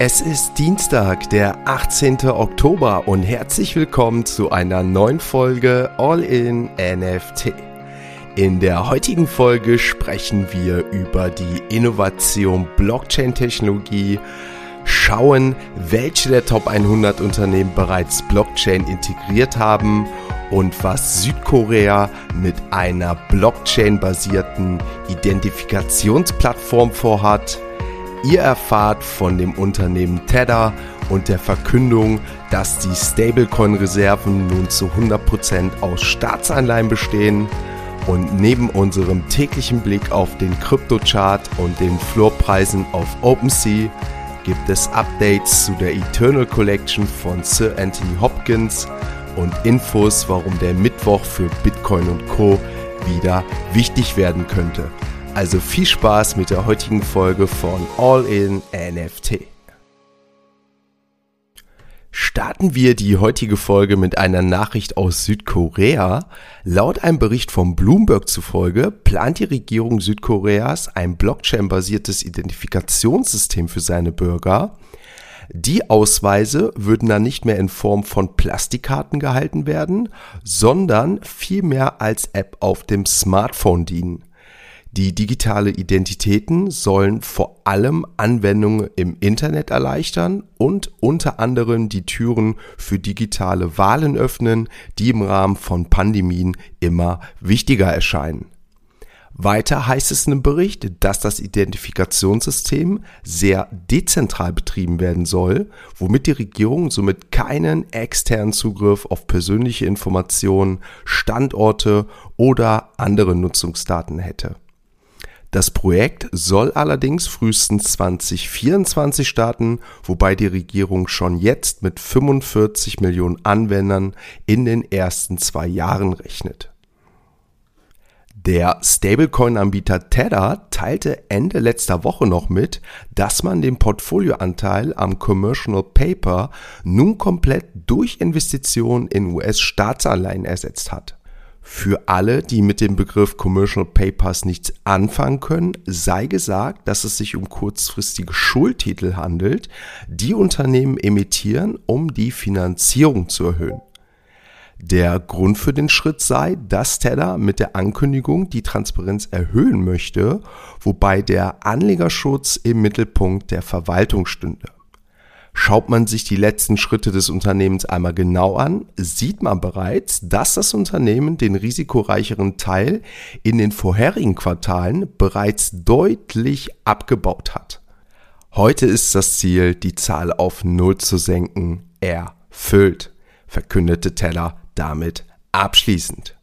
Es ist Dienstag, der 18. Oktober und herzlich willkommen zu einer neuen Folge All in NFT. In der heutigen Folge sprechen wir über die Innovation Blockchain-Technologie, schauen, welche der Top 100 Unternehmen bereits Blockchain integriert haben und was Südkorea mit einer Blockchain-basierten Identifikationsplattform vorhat. Ihr erfahrt von dem Unternehmen Tether und der Verkündung, dass die Stablecoin-Reserven nun zu 100% aus Staatsanleihen bestehen. Und neben unserem täglichen Blick auf den Kryptochart und den Floorpreisen auf OpenSea gibt es Updates zu der Eternal Collection von Sir Anthony Hopkins und Infos, warum der Mittwoch für Bitcoin und Co. wieder wichtig werden könnte. Also viel Spaß mit der heutigen Folge von All in NFT. Starten wir die heutige Folge mit einer Nachricht aus Südkorea. Laut einem Bericht von Bloomberg zufolge plant die Regierung Südkoreas ein Blockchain-basiertes Identifikationssystem für seine Bürger. Die Ausweise würden dann nicht mehr in Form von Plastikkarten gehalten werden, sondern vielmehr als App auf dem Smartphone dienen. Die digitale Identitäten sollen vor allem Anwendungen im Internet erleichtern und unter anderem die Türen für digitale Wahlen öffnen, die im Rahmen von Pandemien immer wichtiger erscheinen. Weiter heißt es in dem Bericht, dass das Identifikationssystem sehr dezentral betrieben werden soll, womit die Regierung somit keinen externen Zugriff auf persönliche Informationen, Standorte oder andere Nutzungsdaten hätte. Das Projekt soll allerdings frühestens 2024 starten, wobei die Regierung schon jetzt mit 45 Millionen Anwendern in den ersten zwei Jahren rechnet. Der Stablecoin-Anbieter Tether teilte Ende letzter Woche noch mit, dass man den Portfolioanteil am Commercial Paper nun komplett durch Investitionen in US-Staatsanleihen ersetzt hat. Für alle, die mit dem Begriff Commercial Papers nichts anfangen können, sei gesagt, dass es sich um kurzfristige Schuldtitel handelt, die Unternehmen emittieren, um die Finanzierung zu erhöhen. Der Grund für den Schritt sei, dass Tether mit der Ankündigung die Transparenz erhöhen möchte, wobei der Anlegerschutz im Mittelpunkt der Verwaltung stünde. Schaut man sich die letzten Schritte des Unternehmens einmal genau an, sieht man bereits, dass das Unternehmen den risikoreicheren Teil in den vorherigen Quartalen bereits deutlich abgebaut hat. Heute ist das Ziel, die Zahl auf Null zu senken, erfüllt, verkündete Teller damit abschließend.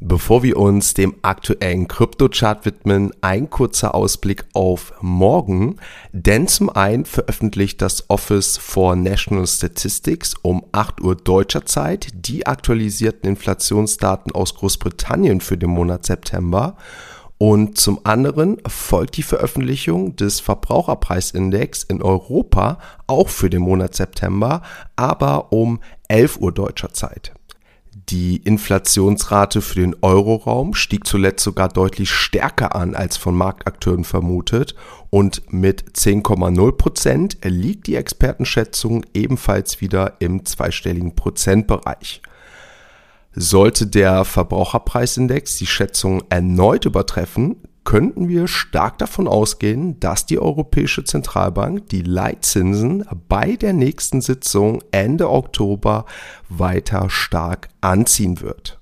Bevor wir uns dem aktuellen Kryptochart widmen, ein kurzer Ausblick auf morgen. Denn zum einen veröffentlicht das Office for National Statistics um 8 Uhr deutscher Zeit die aktualisierten Inflationsdaten aus Großbritannien für den Monat September. Und zum anderen folgt die Veröffentlichung des Verbraucherpreisindex in Europa auch für den Monat September, aber um 11 Uhr deutscher Zeit. Die Inflationsrate für den Euroraum stieg zuletzt sogar deutlich stärker an als von Marktakteuren vermutet und mit 10,0 Prozent liegt die Expertenschätzung ebenfalls wieder im zweistelligen Prozentbereich. Sollte der Verbraucherpreisindex die Schätzung erneut übertreffen, könnten wir stark davon ausgehen, dass die Europäische Zentralbank die Leitzinsen bei der nächsten Sitzung Ende Oktober weiter stark anziehen wird.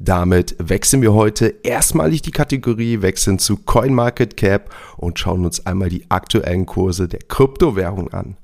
Damit wechseln wir heute erstmalig die Kategorie, wechseln zu CoinMarketCap und schauen uns einmal die aktuellen Kurse der Kryptowährung an.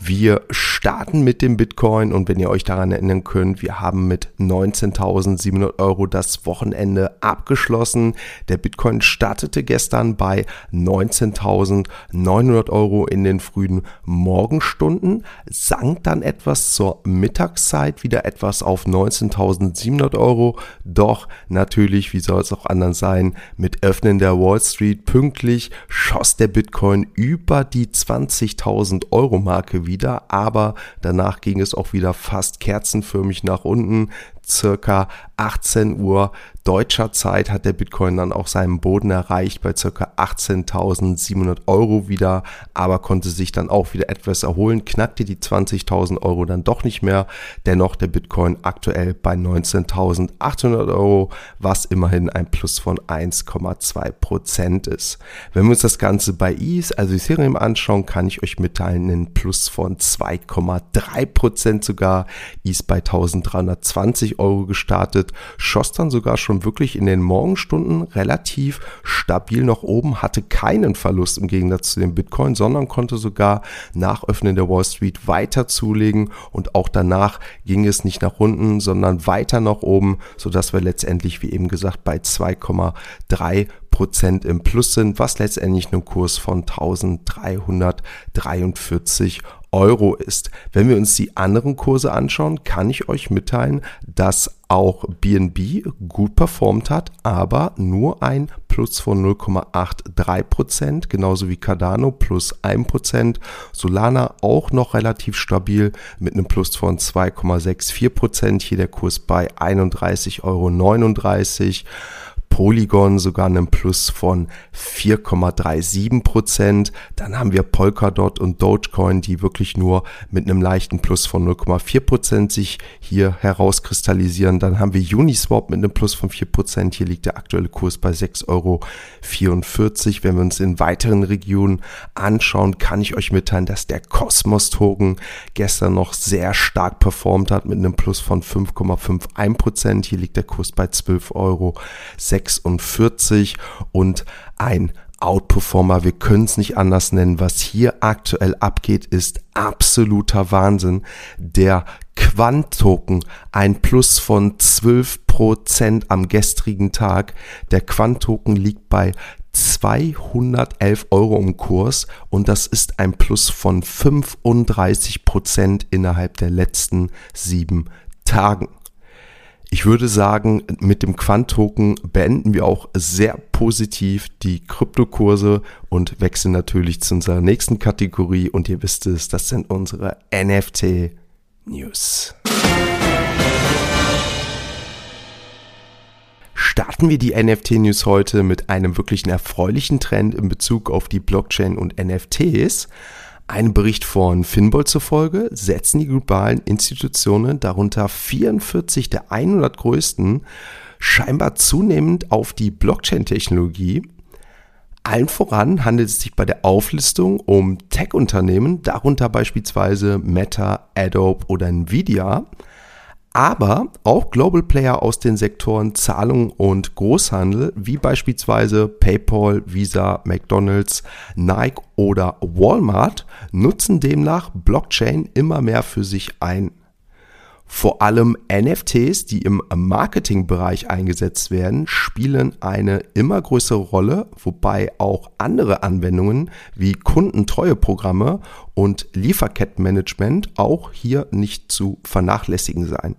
Wir starten mit dem Bitcoin und wenn ihr euch daran erinnern könnt, wir haben mit 19.700 Euro das Wochenende abgeschlossen. Der Bitcoin startete gestern bei 19.900 Euro in den frühen Morgenstunden, sank dann etwas zur Mittagszeit wieder etwas auf 19.700 Euro. Doch natürlich, wie soll es auch anders sein, mit Öffnen der Wall Street pünktlich schoss der Bitcoin über die 20.000 Euro Marke wieder aber danach ging es auch wieder fast kerzenförmig nach unten. Circa 18 Uhr deutscher Zeit hat der Bitcoin dann auch seinen Boden erreicht bei ca. 18.700 Euro wieder, aber konnte sich dann auch wieder etwas erholen, knackte die 20.000 Euro dann doch nicht mehr. Dennoch der Bitcoin aktuell bei 19.800 Euro, was immerhin ein Plus von 1,2 Prozent ist. Wenn wir uns das Ganze bei ETH, also Ethereum anschauen, kann ich euch mitteilen, einen Plus von 2,3 Prozent sogar. ETH bei 1.320 Euro gestartet, schoss dann sogar schon wirklich in den Morgenstunden relativ stabil nach oben, hatte keinen Verlust im Gegensatz zu dem Bitcoin, sondern konnte sogar nach Öffnen der Wall Street weiter zulegen und auch danach ging es nicht nach unten, sondern weiter nach oben, sodass wir letztendlich, wie eben gesagt, bei 2,3 Prozent im Plus sind, was letztendlich einen Kurs von 1343 Euro ist. Wenn wir uns die anderen Kurse anschauen, kann ich euch mitteilen, dass auch BNB gut performt hat, aber nur ein Plus von 0,83%, genauso wie Cardano plus 1%. Solana auch noch relativ stabil mit einem Plus von 2,64%. Hier der Kurs bei 31,39 Euro. Polygon sogar einen Plus von 4,37 Prozent. Dann haben wir Polkadot und Dogecoin, die wirklich nur mit einem leichten Plus von 0,4 Prozent sich hier herauskristallisieren. Dann haben wir Uniswap mit einem Plus von 4 Prozent. Hier liegt der aktuelle Kurs bei 6,44 Euro. Wenn wir uns in weiteren Regionen anschauen, kann ich euch mitteilen, dass der Cosmos Token gestern noch sehr stark performt hat mit einem Plus von 5,51 Prozent. Hier liegt der Kurs bei 12,6 Euro. 46 und ein Outperformer, wir können es nicht anders nennen. Was hier aktuell abgeht, ist absoluter Wahnsinn. Der Quant-Token, ein Plus von 12% am gestrigen Tag. Der Quant-Token liegt bei 211 Euro im Kurs und das ist ein Plus von 35% innerhalb der letzten sieben Tagen. Ich würde sagen, mit dem Quant-Token beenden wir auch sehr positiv die Kryptokurse und wechseln natürlich zu unserer nächsten Kategorie. Und ihr wisst es, das sind unsere NFT-News. Starten wir die NFT-News heute mit einem wirklichen erfreulichen Trend in Bezug auf die Blockchain und NFTs. Einem Bericht von Finbold zufolge setzen die globalen Institutionen, darunter 44 der 100 größten, scheinbar zunehmend auf die Blockchain-Technologie. Allen voran handelt es sich bei der Auflistung um Tech-Unternehmen, darunter beispielsweise Meta, Adobe oder Nvidia aber auch Global Player aus den Sektoren Zahlung und Großhandel, wie beispielsweise PayPal, Visa, McDonald's, Nike oder Walmart, nutzen demnach Blockchain immer mehr für sich ein. Vor allem NFTs, die im Marketingbereich eingesetzt werden, spielen eine immer größere Rolle, wobei auch andere Anwendungen wie Kundentreueprogramme und Lieferkettenmanagement auch hier nicht zu vernachlässigen seien.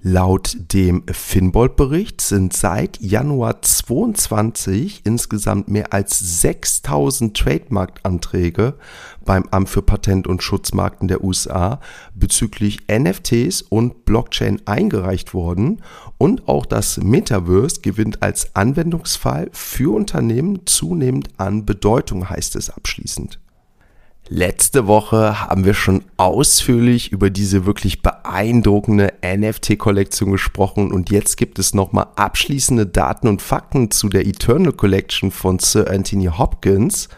Laut dem Finbold-Bericht sind seit Januar 2022 insgesamt mehr als 6000 Trademark-Anträge beim Amt für Patent- und Schutzmarken der USA bezüglich NFTs und Blockchain eingereicht worden und auch das Metaverse gewinnt als Anwendungsfall für Unternehmen zunehmend an Bedeutung, heißt es abschließend. Letzte Woche haben wir schon ausführlich über diese wirklich beeindruckende NFT-Kollektion gesprochen und jetzt gibt es nochmal abschließende Daten und Fakten zu der Eternal Collection von Sir Anthony Hopkins.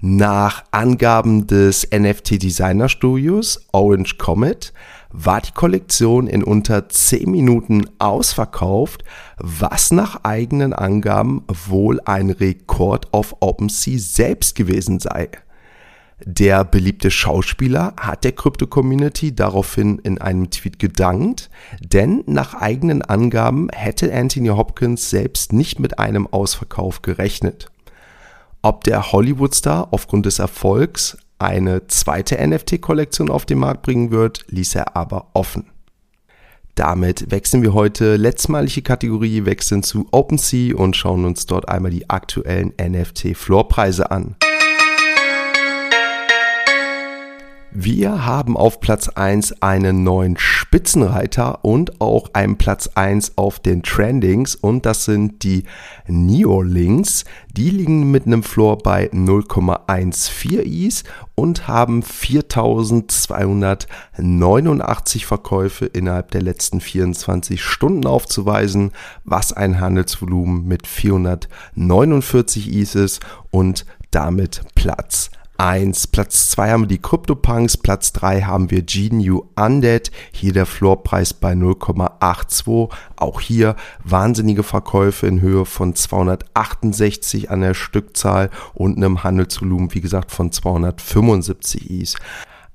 Nach Angaben des NFT-Designer-Studios Orange Comet war die Kollektion in unter 10 Minuten ausverkauft, was nach eigenen Angaben wohl ein Rekord auf OpenSea selbst gewesen sei. Der beliebte Schauspieler hat der Krypto-Community daraufhin in einem Tweet gedankt, denn nach eigenen Angaben hätte Anthony Hopkins selbst nicht mit einem Ausverkauf gerechnet. Ob der Hollywood-Star aufgrund des Erfolgs eine zweite NFT-Kollektion auf den Markt bringen wird, ließ er aber offen. Damit wechseln wir heute letztmalige Kategorie, wechseln zu OpenSea und schauen uns dort einmal die aktuellen NFT-Floorpreise an. Wir haben auf Platz 1 einen neuen Spitzenreiter und auch einen Platz 1 auf den Trendings und das sind die Neolinks. Die liegen mit einem Floor bei 0,14 Is und haben 4289 Verkäufe innerhalb der letzten 24 Stunden aufzuweisen, was ein Handelsvolumen mit 449 Is ist und damit Platz 1. Platz 2 haben wir die CryptoPunks, Platz 3 haben wir GNU Undead, hier der Floorpreis bei 0,82. Auch hier wahnsinnige Verkäufe in Höhe von 268 an der Stückzahl und einem Handelsvolumen, wie gesagt, von 275 Is.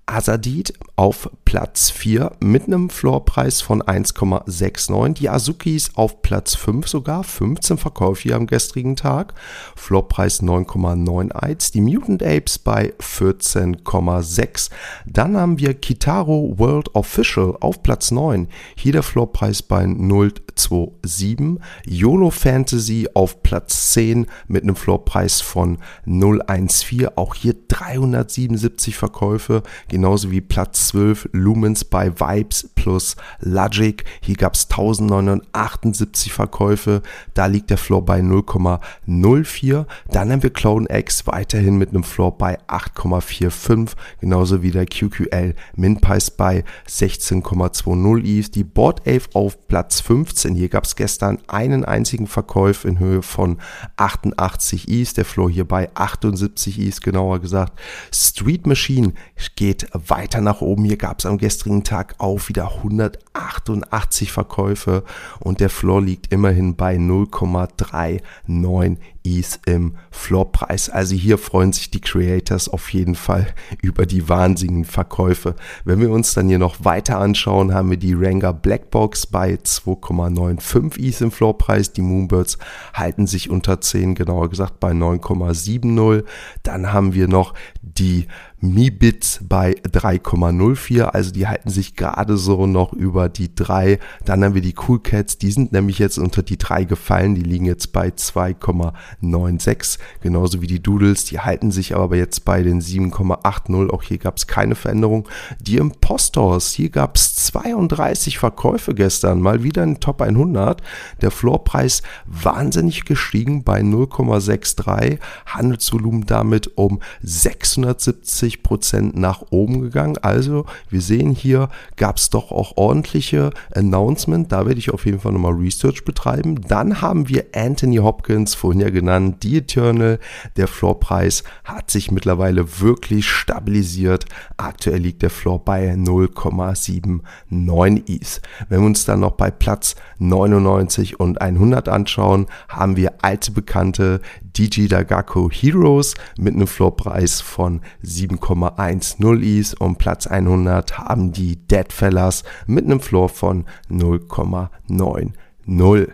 Asadid auf Platz 4 mit einem Floorpreis von 1,69. Die Azukis auf Platz 5 sogar, 15 Verkäufe hier am gestrigen Tag. Floorpreis 9,91. Die Mutant Apes bei 14,6. Dann haben wir Kitaro World Official auf Platz 9. Hier der Floorpreis bei 0,27. YOLO Fantasy auf Platz 10 mit einem Floorpreis von 0,14. Auch hier 377 Verkäufe genauso wie Platz 12 Lumens bei Vibes plus Logic. Hier gab es 1978 Verkäufe, da liegt der Floor bei 0,04. Dann haben wir Clone X weiterhin mit einem Floor bei 8,45, genauso wie der QQL Minpreis bei 16,20 ETH. Die Board Ave auf Platz 15. Hier gab es gestern einen einzigen Verkauf in Höhe von 88 ETH. Der Floor hier bei 78 ETH, genauer gesagt. Street Machine geht weiter nach oben. Hier gab es am gestrigen Tag auch wieder 188 Verkäufe und der Floor liegt immerhin bei 0,39 ETH im Floorpreis. Also hier freuen sich die Creators auf jeden Fall über die wahnsinnigen Verkäufe. Wenn wir uns dann hier noch weiter anschauen, haben wir die Ranger Blackbox bei 2,95 ETH im Floorpreis. Die Moonbirds halten sich unter 10, genauer gesagt bei 9,70. Dann haben wir noch die Mi-Bits bei 3,04, also die halten sich gerade so noch über die 3. Dann haben wir die Cool Cats, die sind nämlich jetzt unter die 3 gefallen, die liegen jetzt bei 2,96, genauso wie die Doodles, die halten sich aber jetzt bei den 7,80, auch hier gab es keine Veränderung. Die Impostors, hier gab es 32 Verkäufe gestern, mal wieder in Top 100, der Floorpreis wahnsinnig gestiegen bei 0,63, Handelsvolumen damit um 670 20 Prozent nach oben gegangen. Also wir sehen hier, gab es doch auch ordentliche Announcement. Da werde ich auf jeden Fall nochmal Research betreiben. Dann haben wir Anthony Hopkins, vorhin ja genannt, die Eternal. Der Floorpreis hat sich mittlerweile wirklich stabilisiert. Aktuell liegt der Floor bei 0,79 ETH. Wenn wir uns dann noch bei Platz 99 und 100 anschauen, haben wir alte Bekannte, DG Dagako Heroes mit einem Floorpreis von 7,10 Is und Platz 100 haben die Deadfellas mit einem Floor von 0,90.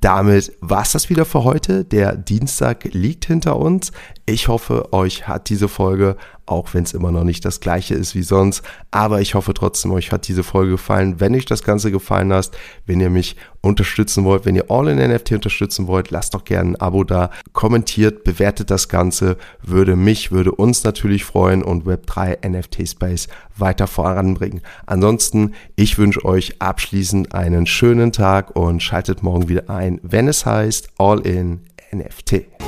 Damit war es das wieder für heute. Der Dienstag liegt hinter uns. Ich hoffe, euch hat diese Folge auch wenn es immer noch nicht das gleiche ist wie sonst. Aber ich hoffe trotzdem, euch hat diese Folge gefallen. Wenn euch das Ganze gefallen hat, wenn ihr mich unterstützen wollt, wenn ihr All in NFT unterstützen wollt, lasst doch gerne ein Abo da, kommentiert, bewertet das Ganze, würde mich, würde uns natürlich freuen und Web3 NFT Space weiter voranbringen. Ansonsten, ich wünsche euch abschließend einen schönen Tag und schaltet morgen wieder ein, wenn es heißt All in NFT.